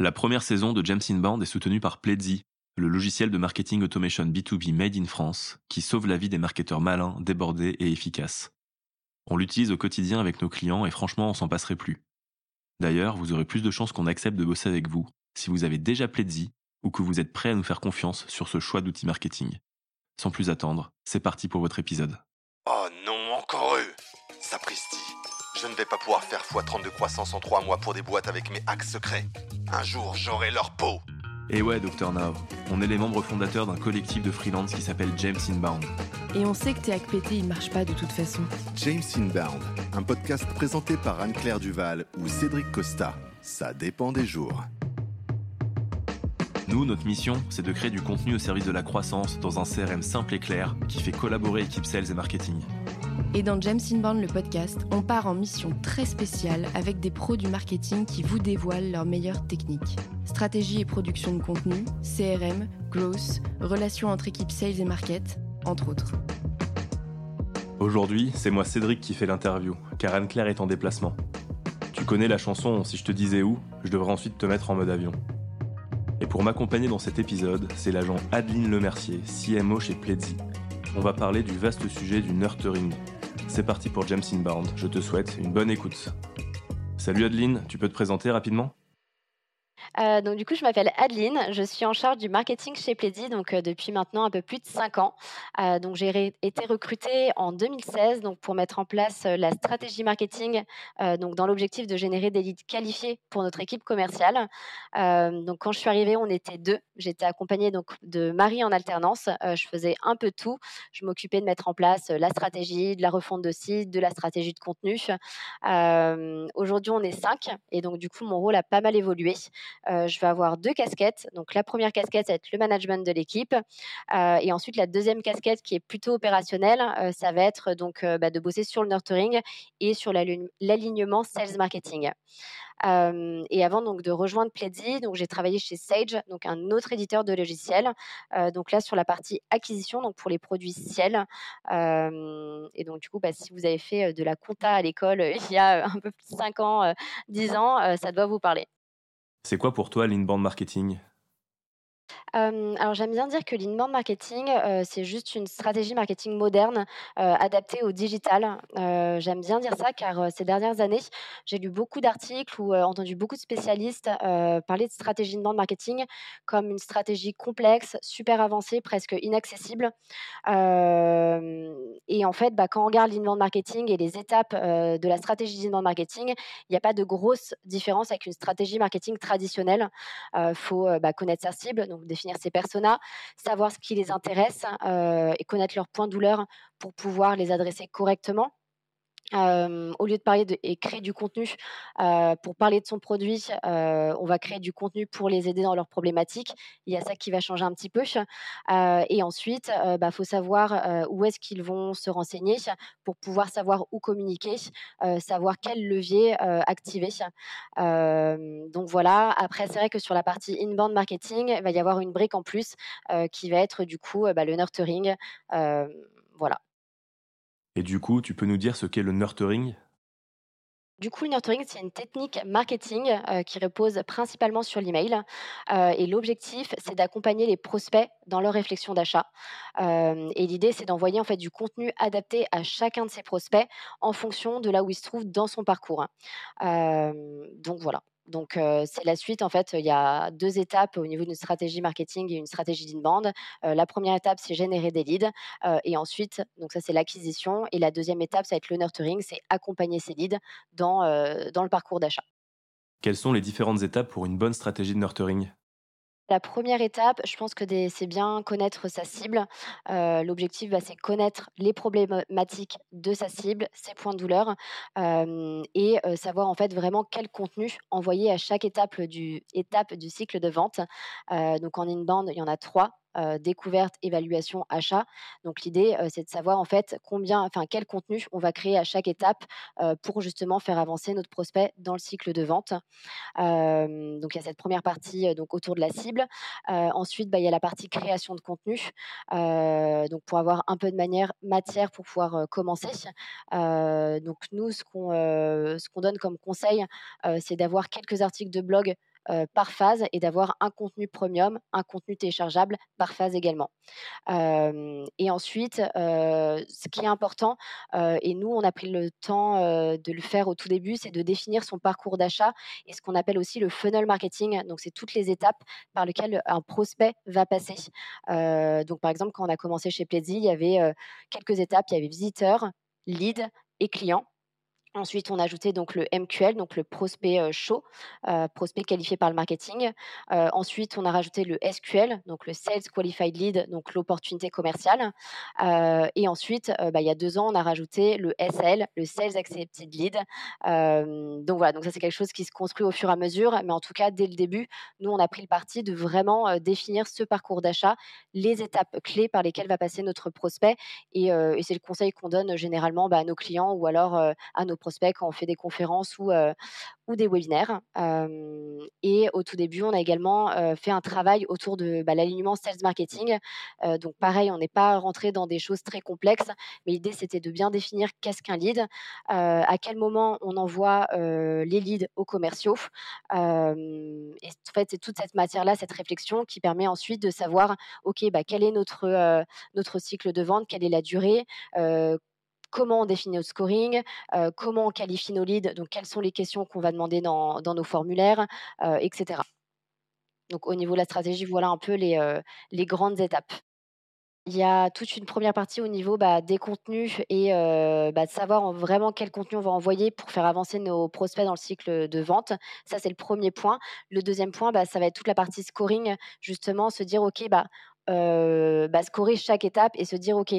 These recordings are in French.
La première saison de James est soutenue par Pledzi, le logiciel de marketing automation B2B made in France qui sauve la vie des marketeurs malins, débordés et efficaces. On l'utilise au quotidien avec nos clients et franchement, on s'en passerait plus. D'ailleurs, vous aurez plus de chances qu'on accepte de bosser avec vous si vous avez déjà Pledzi ou que vous êtes prêt à nous faire confiance sur ce choix d'outils marketing. Sans plus attendre, c'est parti pour votre épisode. Oh non, Je ne vais pas pouvoir faire x30 de croissance en 3 mois pour des boîtes avec mes hacks secrets. Un jour, j'aurai leur peau Et ouais, Dr Now, on est les membres fondateurs d'un collectif de freelance qui s'appelle James Inbound. Et on sait que tes hacks pétés, ils marchent pas de toute façon. James Inbound, un podcast présenté par Anne-Claire Duval ou Cédric Costa. Ça dépend des jours. Nous, notre mission, c'est de créer du contenu au service de la croissance dans un CRM simple et clair qui fait collaborer équipe sales et marketing. Et dans James Inbound, le podcast, on part en mission très spéciale avec des pros du marketing qui vous dévoilent leurs meilleures techniques. Stratégie et production de contenu, CRM, growth, relations entre équipes sales et market, entre autres. Aujourd'hui, c'est moi Cédric qui fait l'interview, car Anne-Claire est en déplacement. Tu connais la chanson Si je te disais où, je devrais ensuite te mettre en mode avion. Et pour m'accompagner dans cet épisode, c'est l'agent Adeline Lemercier, CMO chez Pledzi. On va parler du vaste sujet du nurturing. C'est parti pour James Inbound, je te souhaite une bonne écoute. Salut Adeline, tu peux te présenter rapidement? Euh, donc du coup, je m'appelle Adeline, je suis en charge du marketing chez Pledzi donc euh, depuis maintenant un peu plus de 5 ans. Euh, donc j'ai été recrutée en 2016 donc pour mettre en place la stratégie marketing donc dans l'objectif de générer des leads qualifiés pour notre équipe commerciale. donc quand je suis arrivée, on était deux. J'étais accompagnée donc de Marie en alternance. je faisais un peu tout. Je m'occupais de mettre en place la stratégie, de la refonte de site, de la stratégie de contenu. Aujourd'hui, on est cinq et donc du coup, mon rôle a pas mal évolué. Euh, je vais avoir deux casquettes. Donc la première casquette, ça va être le management de l'équipe. Euh, et ensuite, la deuxième casquette qui est plutôt opérationnelle, euh, ça va être donc bah, de bosser sur le nurturing et sur l'alignement sales marketing. et avant donc de rejoindre Pledzi, donc j'ai travaillé chez Sage, donc un autre éditeur de logiciels. donc là sur la partie acquisition, donc pour les produits Ciel. et donc du coup, bah, si vous avez fait de la compta à l'école il y a un peu plus de 5 ans, 10 ans, ça doit vous parler. C'est quoi pour toi l'inbound marketing? Alors j'aime bien dire que l'inbound marketing, c'est juste une stratégie marketing moderne, adaptée au digital. j'aime bien dire ça car, ces dernières années, j'ai lu beaucoup d'articles ou, entendu beaucoup de spécialistes, parler de stratégie inbound marketing comme une stratégie complexe, super avancée, presque inaccessible. et en fait, bah, quand on regarde l'inbound marketing et les étapes, de la stratégie d'inbound marketing, il n'y a pas de grosse différence avec une stratégie marketing traditionnelle. Il faut, bah, connaître sa cible, donc définir ses personas, savoir ce qui les intéresse euh, et connaître leurs points de douleur pour pouvoir les adresser correctement au lieu de parler et créer du contenu pour parler de son produit, on va créer du contenu pour les aider dans leurs problématiques. Il y a ça qui va changer un petit peu. et ensuite, il bah, faut savoir où est-ce qu'ils vont se renseigner pour pouvoir savoir où communiquer, savoir quel levier activer. donc voilà. Après, c'est vrai que sur la partie inbound marketing, il va y avoir une brique en plus qui va être du coup bah, le nurturing. Et du coup, tu peux nous dire ce qu'est le nurturing? Du coup, le nurturing, c'est une technique marketing euh, qui repose principalement sur l'email. Euh, et l'objectif, c'est d'accompagner les prospects dans leur réflexion d'achat. Euh, et l'idée, c'est d'envoyer en fait du contenu adapté à chacun de ces prospects en fonction de là où il se trouve dans son parcours. donc voilà. Donc, c'est la suite. En fait, il y a deux étapes au niveau d'une stratégie marketing et une stratégie d'inbound. la première étape, c'est générer des leads. et ensuite, donc ça, c'est l'acquisition. Et la deuxième étape, ça va être le nurturing, c'est accompagner ces leads dans le parcours d'achat. Quelles sont les différentes étapes pour une bonne stratégie de nurturing? La première étape, je pense que c'est bien connaître sa cible. L'objectif, bah, c'est connaître les problématiques de sa cible, ses points de douleur, et savoir en fait vraiment quel contenu envoyer à chaque étape du, étape du cycle de vente. donc en inbound, il y en a trois. Découverte, évaluation, achat. Donc l'idée, c'est de savoir en fait combien, enfin quel contenu on va créer à chaque étape pour justement faire avancer notre prospect dans le cycle de vente. donc il y a cette première partie donc autour de la cible. ensuite, bah, il y a la partie création de contenu. donc pour avoir un peu de manière matière pour pouvoir commencer. donc nous, ce qu'on ce qu'on donne comme conseil, c'est d'avoir quelques articles de blog par phase et d'avoir un contenu premium, un contenu téléchargeable par phase également. et ensuite, ce qui est important, et nous, on a pris le temps de le faire au tout début, c'est de définir son parcours d'achat et ce qu'on appelle aussi le funnel marketing. Donc, c'est toutes les étapes par lesquelles un prospect va passer. donc, par exemple, quand on a commencé chez Plaidy, il y avait quelques étapes. Il y avait visiteur, lead et client. Ensuite, on a ajouté donc le MQL, donc le prospect chaud, prospect qualifié par le marketing. ensuite, on a rajouté le SQL, donc le Sales Qualified Lead, donc l'opportunité commerciale. et ensuite, bah, il y a deux ans, on a rajouté le SL, le Sales Accepted Lead. donc voilà, donc ça c'est quelque chose qui se construit au fur et à mesure, mais en tout cas, dès le début, nous on a pris le parti de vraiment définir ce parcours d'achat, les étapes clés par lesquelles va passer notre prospect, et, c'est le conseil qu'on donne généralement bah, à nos clients ou alors à nos prospects quand on fait des conférences ou, ou des webinaires. et au tout début, on a également fait un travail autour de bah, l'alignement sales marketing. donc pareil, on n'est pas rentré dans des choses très complexes, mais l'idée c'était de bien définir qu'est-ce qu'un lead, à quel moment on envoie les leads aux commerciaux. et en fait, c'est toute cette matière-là, cette réflexion qui permet ensuite de savoir, OK, bah, quel est notre, notre cycle de vente, quelle est la durée, comment on définit notre scoring, comment on qualifie nos leads, donc quelles sont les questions qu'on va demander dans, nos formulaires, etc. Donc au niveau de la stratégie, voilà un peu les, les grandes étapes. Il y a toute une première partie au niveau bah, des contenus et bah, de savoir vraiment quel contenu on va envoyer pour faire avancer nos prospects dans le cycle de vente. Ça, c'est le premier point. Le deuxième point, bah, ça va être toute la partie scoring, justement, se dire, OK, bah, bah, scorer chaque étape et se dire, OK,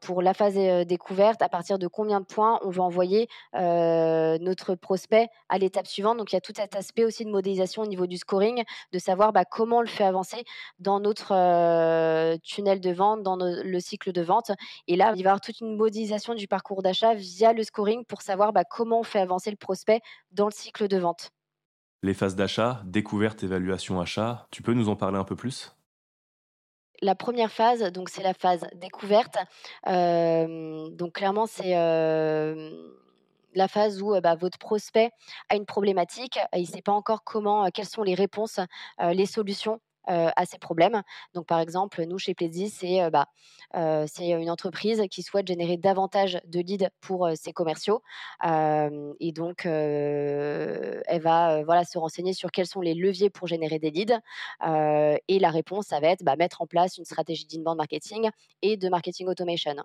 pour la phase découverte, à partir de combien de points on va envoyer notre prospect à l'étape suivante. Donc, il y a tout cet aspect aussi de modélisation au niveau du scoring, de savoir bah, comment on le fait avancer dans notre tunnel de vente, dans le cycle de vente. Et là, il va y avoir toute une modélisation du parcours d'achat via le scoring pour savoir bah, comment on fait avancer le prospect dans le cycle de vente. Les phases d'achat, découverte, évaluation, achat, tu peux nous en parler un peu plus? La première phase, donc c'est la phase découverte. donc clairement, c'est la phase où bah, votre prospect a une problématique, il ne sait pas encore comment, quelles sont les réponses, les solutions à ces problèmes. Donc, par exemple, nous, chez Plaisy, c'est bah, une entreprise qui souhaite générer davantage de leads pour ses commerciaux. et donc, elle va voilà, se renseigner sur quels sont les leviers pour générer des leads. et la réponse, ça va être bah, mettre en place une stratégie d'inbound marketing et de marketing automation.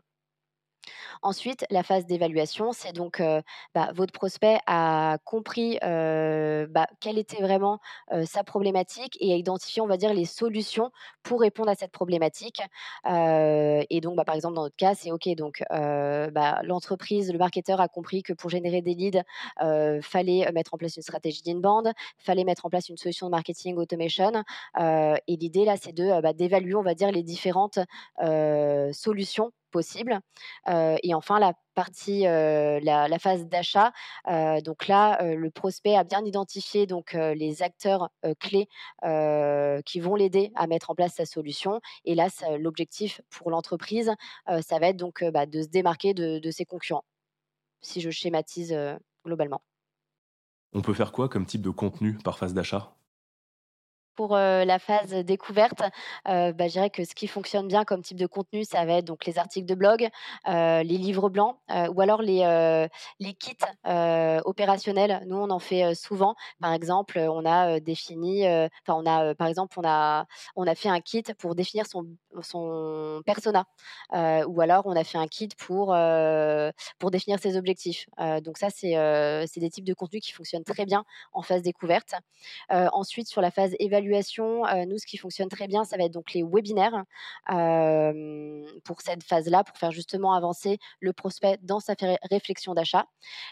Ensuite, la phase d'évaluation, c'est donc bah, votre prospect a compris bah, quelle était vraiment sa problématique et a identifié, on va dire, les solutions pour répondre à cette problématique. et donc, bah, par exemple, dans notre cas, c'est OK. Donc, l'entreprise, le marketeur a compris que pour générer des leads, fallait mettre en place une stratégie d'inbound, fallait mettre en place une solution de marketing automation. et l'idée là, c'est de d'évaluer, on va dire, les différentes solutions possible. et enfin, la partie, la, phase d'achat. donc là, le prospect a bien identifié donc les acteurs clés qui vont l'aider à mettre en place sa solution. Et là, l'objectif pour l'entreprise, ça va être donc bah, de se démarquer de, ses concurrents, si je schématise globalement. On peut faire quoi comme type de contenu par phase d'achat? Pour la phase découverte, bah, je dirais que ce qui fonctionne bien comme type de contenu, ça va être donc les articles de blog, les livres blancs ou alors les, les kits opérationnels. Nous, on en fait souvent. Par exemple, on a défini, enfin, on a, par exemple, on a, on a fait un kit pour définir son, son persona ou alors on a fait un kit pour, pour définir ses objectifs. donc ça, c'est c'est des types de contenus qui fonctionnent très bien en phase découverte. ensuite, sur la phase évaluation, nous, ce qui fonctionne très bien, ça va être donc les webinaires pour cette phase-là, pour faire justement avancer le prospect dans sa réflexion d'achat.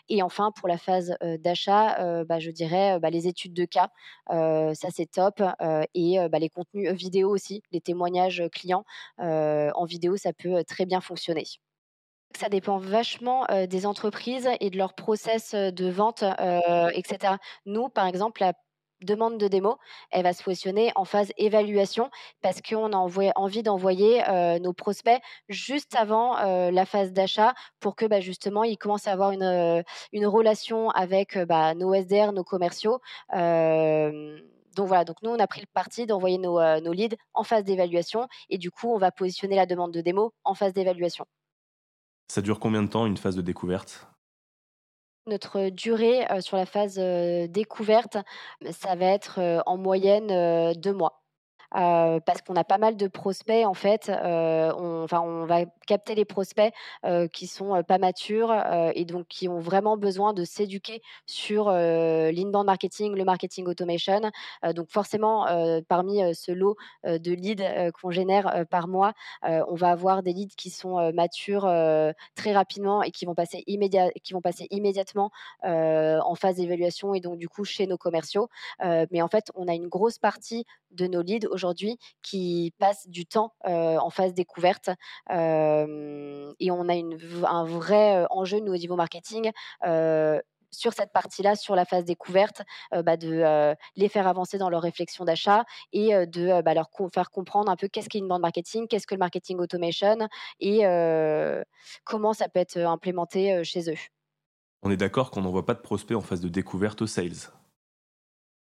Et enfin, pour la phase d'achat, bah, je dirais bah, les études de cas, ça c'est top. et bah, les contenus vidéo aussi, les témoignages clients en vidéo, ça peut très bien fonctionner. Ça dépend vachement des entreprises et de leur process de vente, etc. Nous, par exemple, la demande de démo, elle va se positionner en phase évaluation parce qu'on a envie d'envoyer nos prospects juste avant la phase d'achat pour que bah, justement ils commencent à avoir une, une relation avec bah, nos SDR, nos commerciaux. donc voilà, donc nous on a pris le parti d'envoyer nos leads en phase d'évaluation et du coup on va positionner la demande de démo en phase d'évaluation. Ça dure combien de temps une phase de découverte? Notre durée, sur la phase, découverte, ça va être, en moyenne, deux mois. Euh, parce qu'on a pas mal de prospects en fait. Euh, on, on va capter les prospects euh, qui sont pas matures et donc qui ont vraiment besoin de s'éduquer sur l'inbound marketing, le marketing automation. donc forcément, parmi ce lot de leads qu'on génère par mois, on va avoir des leads qui sont matures très rapidement et qui vont passer, qui vont passer immédiatement en phase d'évaluation et donc du coup chez nos commerciaux. mais en fait, on a une grosse partie de nos leads qui passent du temps en phase découverte. et on a un vrai enjeu, nous, au niveau marketing, sur cette partie-là, sur la phase découverte, bah, de les faire avancer dans leur réflexion d'achat et de bah, leur faire comprendre un peu qu'est-ce qu'est une bande marketing, qu'est-ce que le marketing automation et comment ça peut être implémenté chez eux. On est d'accord qu'on n'envoie pas de prospects en phase de découverte aux sales.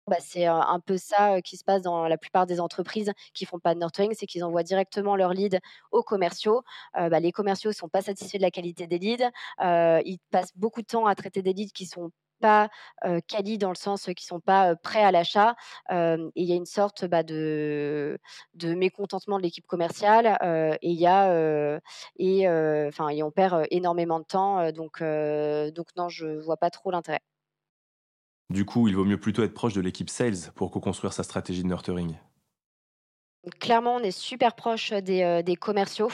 Bah, c'est un peu ça qui se passe dans la plupart des entreprises qui font pas de nurturing, c'est qu'ils envoient directement leurs leads aux commerciaux. Bah, les commerciaux sont pas satisfaits de la qualité des leads. ils passent beaucoup de temps à traiter des leads qui sont pas quali dans le sens qui sont pas prêts à l'achat. il y a une sorte bah, de, mécontentement de l'équipe commerciale. et il y a on perd énormément de temps. donc donc non, je vois pas trop l'intérêt. Du coup, il vaut mieux plutôt être proche de l'équipe sales pour co-construire sa stratégie de nurturing. Clairement, on est super proche des, des commerciaux.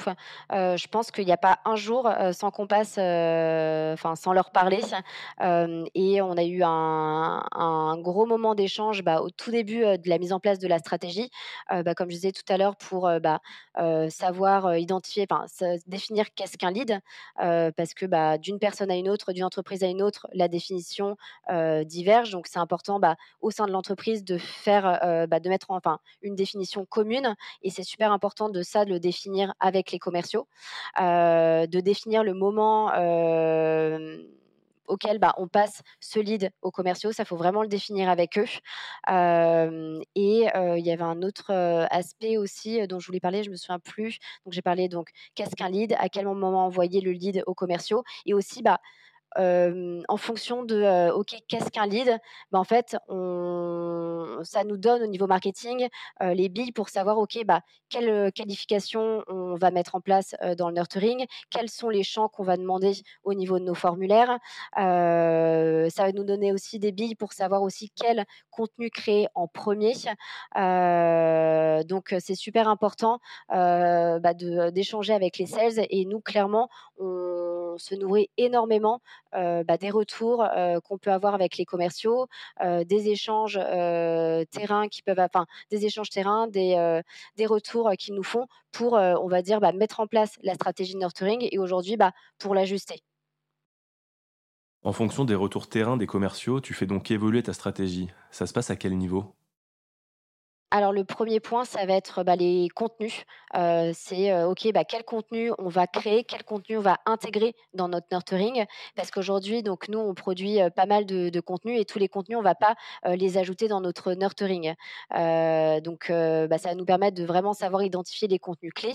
je pense qu'il n'y a pas un jour sans qu'on passe, enfin sans leur parler. et on a eu un, gros moment d'échange bah, au tout début de la mise en place de la stratégie, bah, comme je disais tout à l'heure, pour bah, savoir identifier, définir qu'est-ce qu'un lead, parce que d'une personne à une autre, d'une entreprise à une autre, la définition diverge. Donc c'est important au sein de l'entreprise de faire, de mettre enfin une définition commune et c'est super important de ça, de le définir avec les commerciaux, euh, de définir le moment euh, auquel bah, on passe ce lead aux commerciaux. Ça, faut vraiment le définir avec eux. Euh, et il y avait un autre aspect aussi dont je voulais parler, je me souviens plus. Donc j'ai parlé donc qu'est-ce qu'un lead, à quel moment envoyer le lead aux commerciaux, et aussi bah en fonction de OK, qu'est-ce qu'un lead bah, En fait, on, ça nous donne au niveau marketing les billes pour savoir OK, bah, quelle qualification on va mettre en place dans le nurturing, quels sont les champs qu'on va demander au niveau de nos formulaires. ça va nous donner aussi des billes pour savoir aussi quel contenu créer en premier. donc, c'est super important bah, d'échanger avec les sales et nous, clairement, on se nourrit énormément bah, des retours qu'on peut avoir avec les commerciaux, des échanges terrain qui peuvent, enfin, des échanges terrain, des, des retours qu'ils nous font pour, on va dire, bah, mettre en place la stratégie de nurturing et aujourd'hui, bah, pour l'ajuster. En fonction des retours terrain des commerciaux, tu fais donc évoluer ta stratégie. Ça se passe à quel niveau? Alors le premier point, ça va être bah, les contenus. Euh, c'est euh, ok, bah, quel contenu on va créer, quel contenu on va intégrer dans notre nurturing, parce qu'aujourd'hui, donc nous, on produit euh, pas mal de, contenus et tous les contenus, on va pas les ajouter dans notre nurturing. donc bah, ça va nous permettre de vraiment savoir identifier les contenus clés.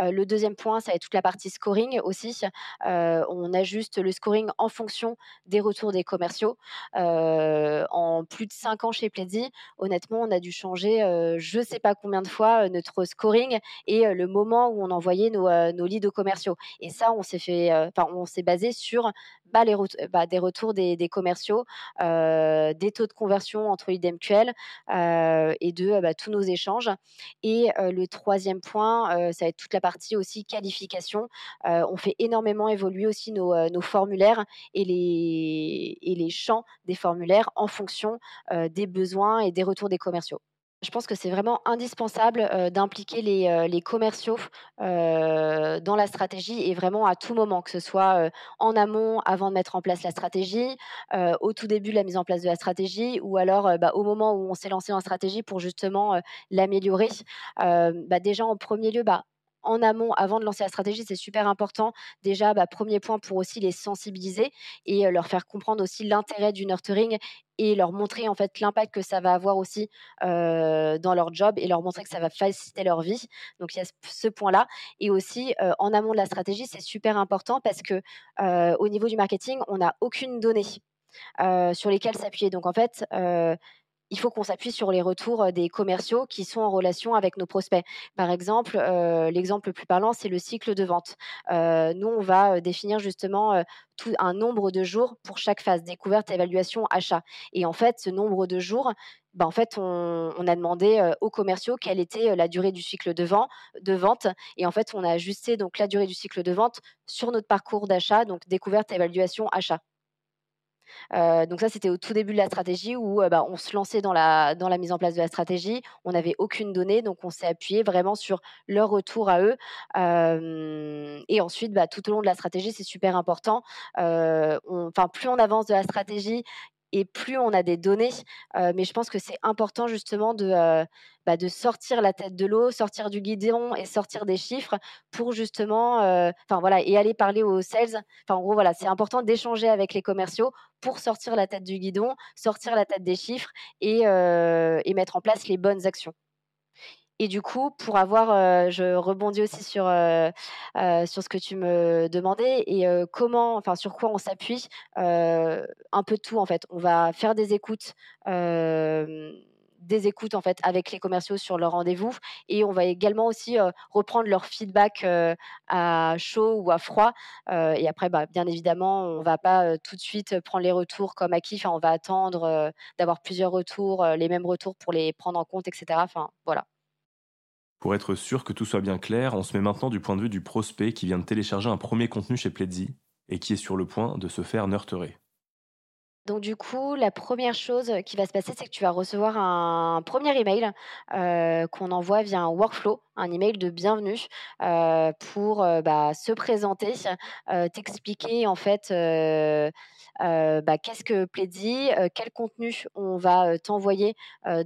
le deuxième point, ça va être toute la partie scoring aussi. on ajuste le scoring en fonction des retours des commerciaux. en plus de cinq ans chez Pledzi, honnêtement, on a dû changer je ne sais pas combien de fois notre scoring et le moment où on envoyait nos, nos leads commerciaux. Et ça, on s'est fait, on s'est basé sur bah, les bah, des retours des, commerciaux, des taux de conversion entre leads MQL et de bah, tous nos échanges. Et le troisième point, ça va être toute la partie aussi qualification. on fait énormément évoluer aussi nos, formulaires et les champs des formulaires en fonction des besoins et des retours des commerciaux. Je pense que c'est vraiment indispensable, heu, d'impliquer les, les commerciaux, heu, dans la stratégie et vraiment à tout moment, que ce soit, en amont avant de mettre en place la stratégie, au tout début de la mise en place de la stratégie ou alors, bah, au moment où on s'est lancé en stratégie pour justement, l'améliorer. Bah, déjà en premier lieu, bah, en amont, avant de lancer la stratégie, c'est super important. Déjà, bah, 1 point pour aussi les sensibiliser et leur faire comprendre aussi l'intérêt du nurturing et leur montrer en fait l'impact que ça va avoir aussi, dans leur job et leur montrer que ça va faciliter leur vie. Donc il y a ce point-là et aussi, en amont de la stratégie, c'est super important parce que, au niveau du marketing, on n'a aucune donnée, sur lesquelles s'appuyer. Donc en fait, il faut qu'on s'appuie sur les retours, des commerciaux qui sont en relation avec nos prospects. Par exemple, l'exemple le plus parlant, c'est le cycle de vente. Nous, on va, définir justement, un nombre de jours pour chaque phase, découverte, évaluation, achat et en fait, ce nombre de jours, bah, en fait, on a demandé, aux commerciaux quelle était, la durée du cycle de vent de vente et en fait, on a ajusté donc la durée du cycle de vente sur notre parcours d'achat, donc découverte, évaluation, achat. Donc ça, c'était au tout début de la stratégie où, bah, on se lançait dans la mise en place de la stratégie. On n'avait aucune donnée, donc on s'est appuyé vraiment sur leur retour à eux. Et ensuite, bah, tout au long de la stratégie, c'est super important. Plus on avance de la stratégie et plus on a des données, heu, mais je pense que c'est important justement de, heu, bah, de sortir la tête de l'eau, sortir du guidon et sortir des chiffres pour justement, heu, enfin voilà et aller parler aux sales. Enfin, en gros, voilà, c'est important d'échanger avec les commerciaux pour sortir la tête du guidon, sortir la tête des chiffres et mettre en place les bonnes actions. Et du coup, pour avoir, heu, je rebondis aussi sur, heu heu, sur ce que tu me demandais et comment enfin, sur quoi on s'appuie, un peu de tout, en fait. On va faire des écoutes, des écoutes, en fait, avec les commerciaux sur leurs rendez-vous et on va également aussi, reprendre leur feedback, à chaud ou à froid, et après, bah, bien évidemment, on va pas, tout de suite prendre les retours comme acquis. On va attendre, d'avoir plusieurs retours, les mêmes retours pour les prendre en compte et cetera. Enfin, voilà. Pour être sûr que tout soit bien clair, on se met maintenant du point de vue du prospect qui vient de télécharger un premier contenu chez Pledzi et qui est sur le point de se faire nurturer. Donc du coup, la première chose qui va se passer, c'est que tu vas recevoir un premier email, heu, qu'on envoie via un workflow, un email de bienvenue, heu, pour, bah, se présenter, t'expliquer en fait, bah, qu'est-ce que heu, quel contenu on va, t'envoyer,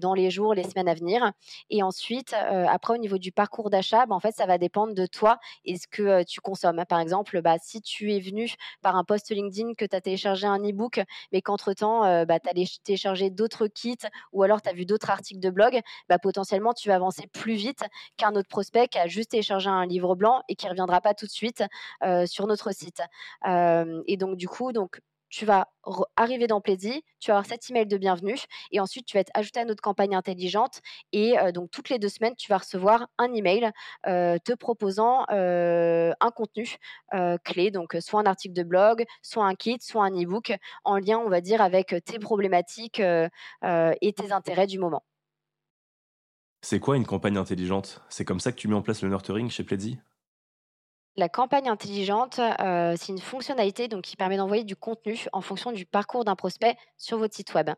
dans les jours, les semaines à venir et ensuite, après au niveau du parcours d'achat, bah, en fait, ça va dépendre de toi et ce que, tu consommes. Par exemple, si tu es venu par un post LinkedIn, que tu as téléchargé un e-book mais qu'entre-temps, heu, bah, tu as téléchargé d'autres kits ou alors tu as vu d'autres articles de blog, bah, potentiellement tu vas avancer plus vite qu'un autre prospect qui a juste téléchargé un livre blanc et qui ne reviendra pas tout de suite, heu, sur notre site. Hem et donc du coup, donc tu vas arriver dans Plaisy, tu vas avoir cet email de bienvenue et ensuite tu vas être ajouté à notre campagne intelligente et heu, donc toutes les 2 semaines, tu vas recevoir un email, heu, te proposant, heu, un contenu, clé, donc soit un article de blog, soit un kit, soit un e-book en lien, on va dire, avec, tes problématiques, et tes intérêts du moment. C'est quoi une campagne intelligente? C'est comme ça que tu mets en place le nurturing chez Pledzi La campagne intelligente, heu, c'est une fonctionnalité donc qui permet d'envoyer du contenu en fonction du parcours d'un prospect sur votre site web.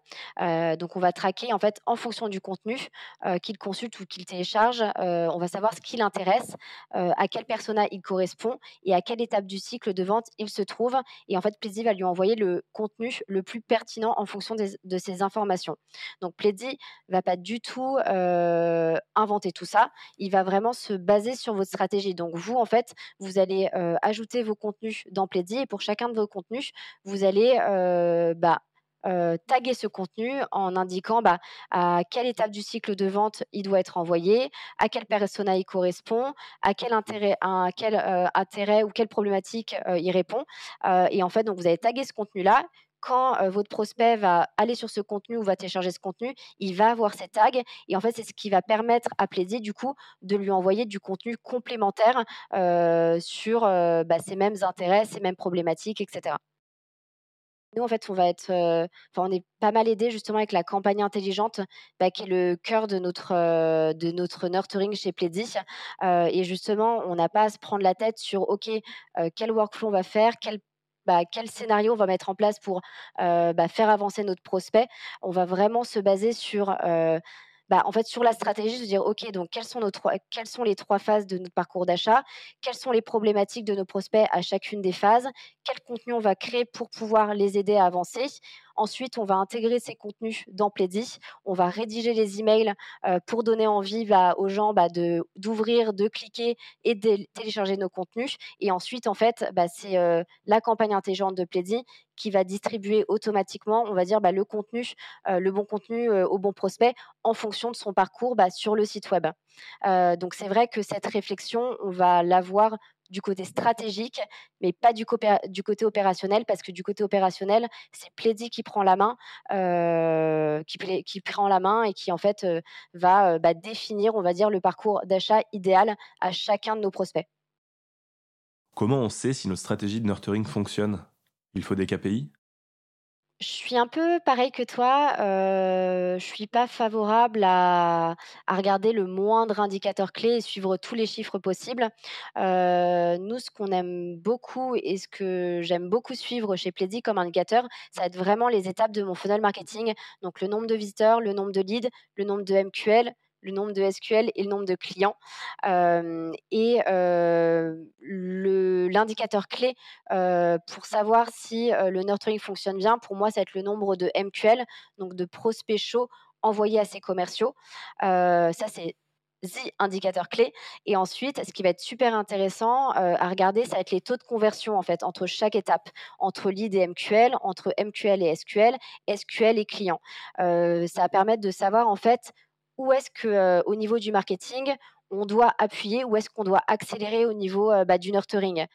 Heu, donc on va traquer en fait en fonction du contenu, heu, qu'il consulte ou qu'il télécharge, on va savoir ce qui l'intéresse, à quel persona il correspond et à quelle étape du cycle de vente il se trouve et en fait Pledzi va lui envoyer le contenu le plus pertinent en fonction de ces informations. Donc Pledzi va pas du tout, inventer tout ça, il va vraiment se baser sur votre stratégie. Donc vous en fait, vous allez, heu, ajouter vos contenus dans Pledzi et pour chacun de vos contenus, vous allez, bah, taguer ce contenu en indiquant, bah, à quelle étape du cycle de vente il doit être envoyé, à quel persona il correspond, à quel intérêt à quel, intérêt ou quelle problématique, il répond, et en fait, donc vous allez taguer ce contenu-là. Quand, votre prospect va aller sur ce contenu ou va télécharger ce contenu, il va avoir ces tags et en fait, c'est ce qui va permettre à Pledzi, du coup, de lui envoyer du contenu complémentaire, sur, heu, bah, ces mêmes intérêts, ces mêmes problématiques et cetera. Nous, en fait, on va être, on est pas mal aidés justement avec la campagne intelligente, bah, qui est le cœur de notre, de notre nurturing chez heu et justement, on n'a pas à se prendre la tête sur OK, quel workflow on va faire, quel bah, quel scénario on va mettre en place pour, bah, faire avancer notre prospect. On va vraiment se baser sur, bah, en fait, sur la stratégie, de dire, OK, donc quelles sont, nos trois, quelles sont les trois phases de notre parcours d'achat? Quelles sont les problématiques de nos prospects à chacune des phases? Quel contenu on va créer pour pouvoir les aider à avancer? Ensuite, on va intégrer ces contenus dans Plaidy. On va rédiger les emails euh, pour donner envie bah, aux gens bah, d'ouvrir, de cliquer et de télécharger nos contenus. Et ensuite, en fait, bah, c'est euh, la campagne intelligente de Plaidy qui va distribuer automatiquement, on va dire, le contenu, euh, le bon contenu au bon prospect en fonction de son parcours sur le site web. donc c'est vrai que cette réflexion, on va l'avoir du côté stratégique, mais pas du, côté opérationnel, parce que du côté opérationnel, c'est Plaidy qui prend la main, euh, qui, prend la main et qui en fait euh, va euh, bah, définir, on va dire, le parcours d'achat idéal à chacun de nos prospects. Comment on sait si notre stratégie de nurturing fonctionne? Il faut des KPI je suis un peu pareil que toi, Je je suis pas favorable à à regarder le moindre indicateur clé et suivre tous les chiffres possibles. nous, ce qu'on aime beaucoup et ce que j'aime beaucoup suivre chez Plaidy comme indicateur, ça va être vraiment les étapes de mon funnel marketing, donc le nombre de visiteurs, le nombre de leads, le nombre de MQL, le nombre de SQL et le nombre de clients. et l'indicateur clé pour savoir si le nurturing fonctionne bien, pour moi, ça va être le nombre de MQL, donc de prospects chauds envoyés à ses commerciaux. ça, c'est the indicateur clé. Et ensuite, ce qui va être super intéressant à regarder, ça va être les taux de conversion en fait entre chaque étape, entre lead et MQL, entre MQL et SQL, SQL et client. ça va permettre de savoir en fait où est-ce que au niveau du marketing, on doit appuyer, ou est-ce qu'on doit accélérer au niveau bah, du nurturing?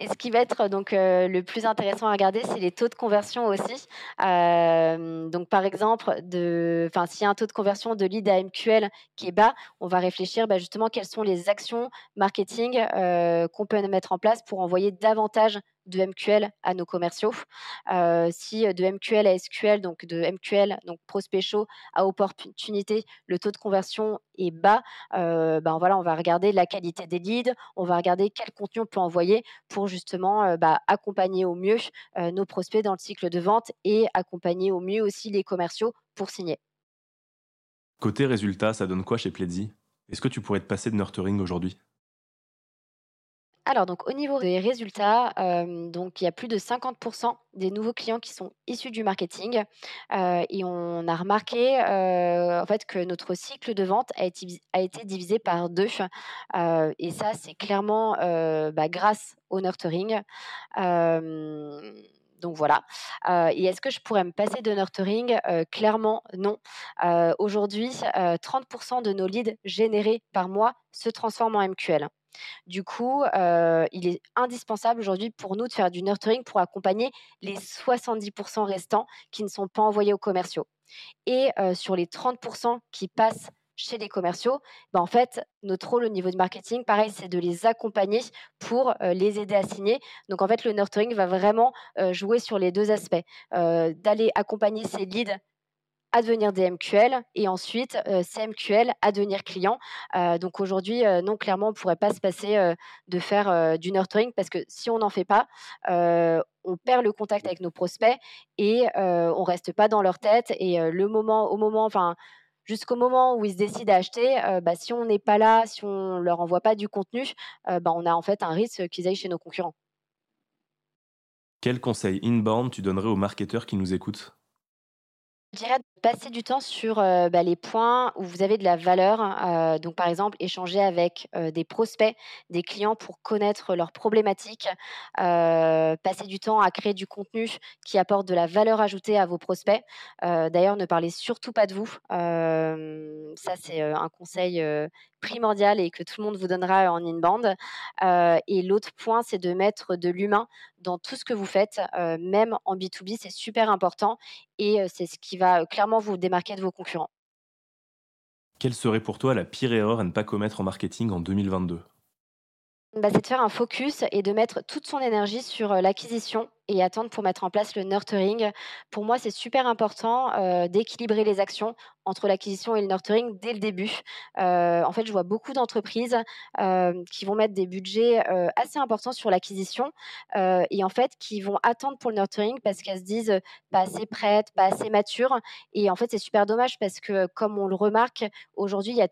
Et ce qui va être donc le plus intéressant à regarder, c'est les taux de conversion aussi. donc par exemple, s'il y a un taux de conversion de lead à MQL qui est bas, on va réfléchir bah, justement quelles sont les actions marketing qu'on peut mettre en place pour envoyer davantage de MQL à nos commerciaux. Euh, si euh, de MQL à SQL, donc de MQL, donc prospect chaud à opportunité, le taux de conversion est bas, euh, ben voilà, on va regarder la qualité des leads, on va regarder quel contenu on peut envoyer pour justement bah, accompagner au mieux nos prospects dans le cycle de vente et accompagner au mieux aussi les commerciaux pour signer. Côté résultat, ça donne quoi chez Pledzi Est-ce que tu pourrais te passer de nurturing aujourd'hui? Alors donc au niveau des résultats, donc il y a plus de 50% des nouveaux clients qui sont issus du marketing, et on a remarqué, en fait que notre cycle de vente a été a été divisé par deux. et ça c'est clairement, bah, grâce au nurturing. Donc voilà. et est-ce que je pourrais me passer de nurturing? Clairement, non. Aujourd'hui, 30% de nos leads générés par mois se transforment en MQL. Du coup, il est indispensable aujourd'hui pour nous de faire du nurturing pour accompagner les 70% restants qui ne sont pas envoyés aux commerciaux. Et sur les 30% qui passent chez les commerciaux, bah, en fait, notre rôle au niveau du marketing, pareil, c'est de les accompagner pour les aider à signer. Donc, en fait, le nurturing va vraiment jouer sur les deux aspects, d'aller accompagner ces leads à devenir des MQL et ensuite euh, ces MQL à devenir clients. Euh, donc aujourd'hui, euh, non, clairement, on ne pourrait pas se passer de faire du nurturing parce que si on n'en fait pas, on perd le contact avec nos prospects et on reste pas dans leur tête. Et le moment, au moment, enfin, jusqu'au moment où ils se décident à acheter, bah, si on n'est pas là, si on leur envoie pas du contenu, bah, on a en fait un risque qu'ils aillent chez nos concurrents. Quel conseil inbound tu donnerais aux marketeurs qui nous écoutent? Je dirais de passer du temps sur bah, les points où vous avez de la valeur. donc, par exemple, échanger avec des prospects, des clients pour connaître leurs problématiques. passer du temps à créer du contenu qui apporte de la valeur ajoutée à vos prospects. D'ailleurs, ne parlez surtout pas de vous. ça, c'est un conseil primordial et que tout le monde vous donnera en inbound. Euh, et l'autre point, c'est de mettre de l'humain dans tout ce que vous faites, euh, même en B2B, c'est super important et c'est ce qui va clairement vous démarquer de vos concurrents. Quelle serait pour toi la pire erreur à ne pas commettre en marketing en 2022 bah, c'est de faire un focus et de mettre toute son énergie sur, heu, l'acquisition et attendre pour mettre en place le nurturing. Pour moi, c'est super important, heu, d'équilibrer les actions entre l'acquisition et le nurturing dès le début. Heu, en fait, je vois beaucoup d'entreprises, qui vont mettre des budgets, assez importants sur l'acquisition, et en fait, qui vont attendre pour le nurturing parce qu'elles se disent, «Pas assez prêtes, pas assez matures» et en fait, c'est super dommage parce que, comme on le remarque, aujourd'hui, il y a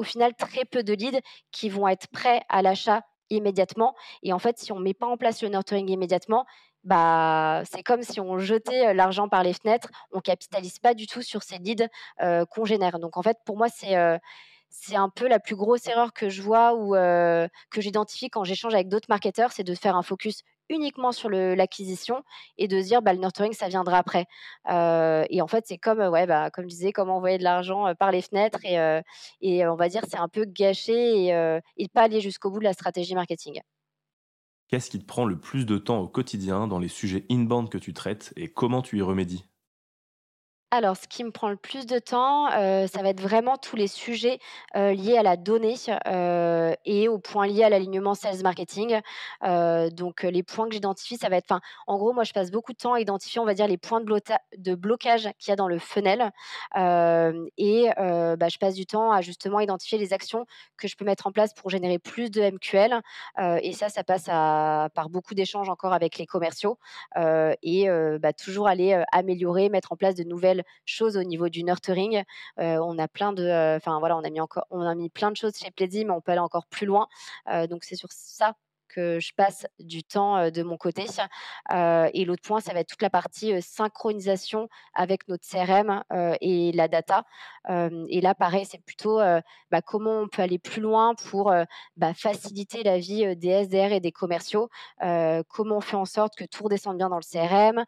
au final très peu de leads qui vont être prêts à l'achat immédiatement. Et en fait, si on ne met pas en place le nurturing immédiatement, bah, c'est comme si on jetait euh, l'argent par les fenêtres. On capitalise pas du tout sur ces leads euh, qu'on génère. Donc en fait, pour moi, c'est euh, c'est un peu la plus grosse erreur que je vois ou que j'identifie quand j'échange avec d'autres marketeurs, c'est de faire un focus uniquement sur l'acquisition et de se dire bah, le nurturing ça viendra après. et en fait c'est comme ouais bah, comme je disais comme envoyer de l'argent par les fenêtres et, et on va dire c'est un peu gâché et, et pas aller jusqu'au bout de la stratégie marketing. Qu'est-ce qui te prend le plus de temps au quotidien dans les sujets inbound que tu traites et comment tu y remédies? Alors, ce qui me prend le plus de temps, ça va être vraiment tous les sujets, liés à la donnée, et aux points liés à l'alignement sales marketing. Donc, les points que j'identifie, ça va être enfin, en gros, moi, je passe beaucoup de temps à identifier, on va dire, les points de de blocage qu'il y a dans le funnel. Et bah, je passe du temps à justement identifier les actions que je peux mettre en place pour générer plus de MQL. Et ça, ça passe à par beaucoup d'échanges encore avec les commerciaux, et bah, toujours aller, améliorer, mettre en place de nouvelles choses au niveau du nurturing. Euh, on a plein de, euh, enfin voilà, on a mis encore, on a mis plein de choses chez Plaidy, mais on peut aller encore plus loin. Euh, donc c'est sur ça que je passe du temps de mon côté. et l'autre point, ça va être toute la partie synchronisation avec notre CRM et la data. et là, pareil, c'est plutôt bah, comment on peut aller plus loin pour bah, faciliter la vie des SDR et des commerciaux. comment on fait en sorte que tout redescende bien dans le CRM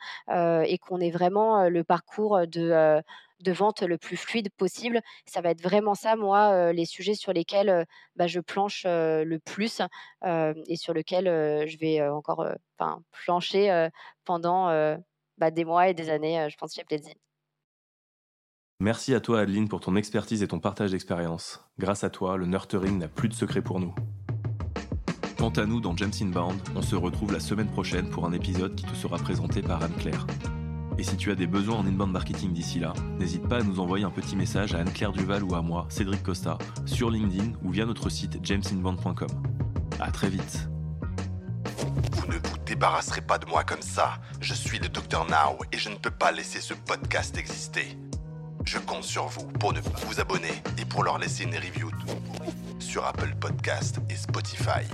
et qu'on ait vraiment le parcours de de vente le plus fluide possible. Ça va être vraiment ça, moi, les sujets sur lesquels bah, je planche le plus et sur lesquels je vais encore plancher pendant bah, des mois et des années, je pense, chez plaisir. Merci à toi, Adeline, pour ton expertise et ton partage d'expérience. Grâce à toi, le nurturing n'a plus de secret pour nous. Quant à nous, dans James Inbound, on se retrouve la semaine prochaine pour un épisode qui te sera présenté par Anne-Claire. Et si tu as des besoins en inbound marketing d'ici là, n'hésite pas à nous envoyer un petit message à Anne-Claire Duval ou à moi, Cédric Costa, sur LinkedIn ou via notre site jamesinbound.com. À très vite. Vous ne vous débarrasserez pas de moi comme ça. Je suis le Dr Now et je ne peux pas laisser ce podcast exister. Je compte sur vous pour ne pas vous abonner et pour leur laisser une review sur Apple Podcast et Spotify.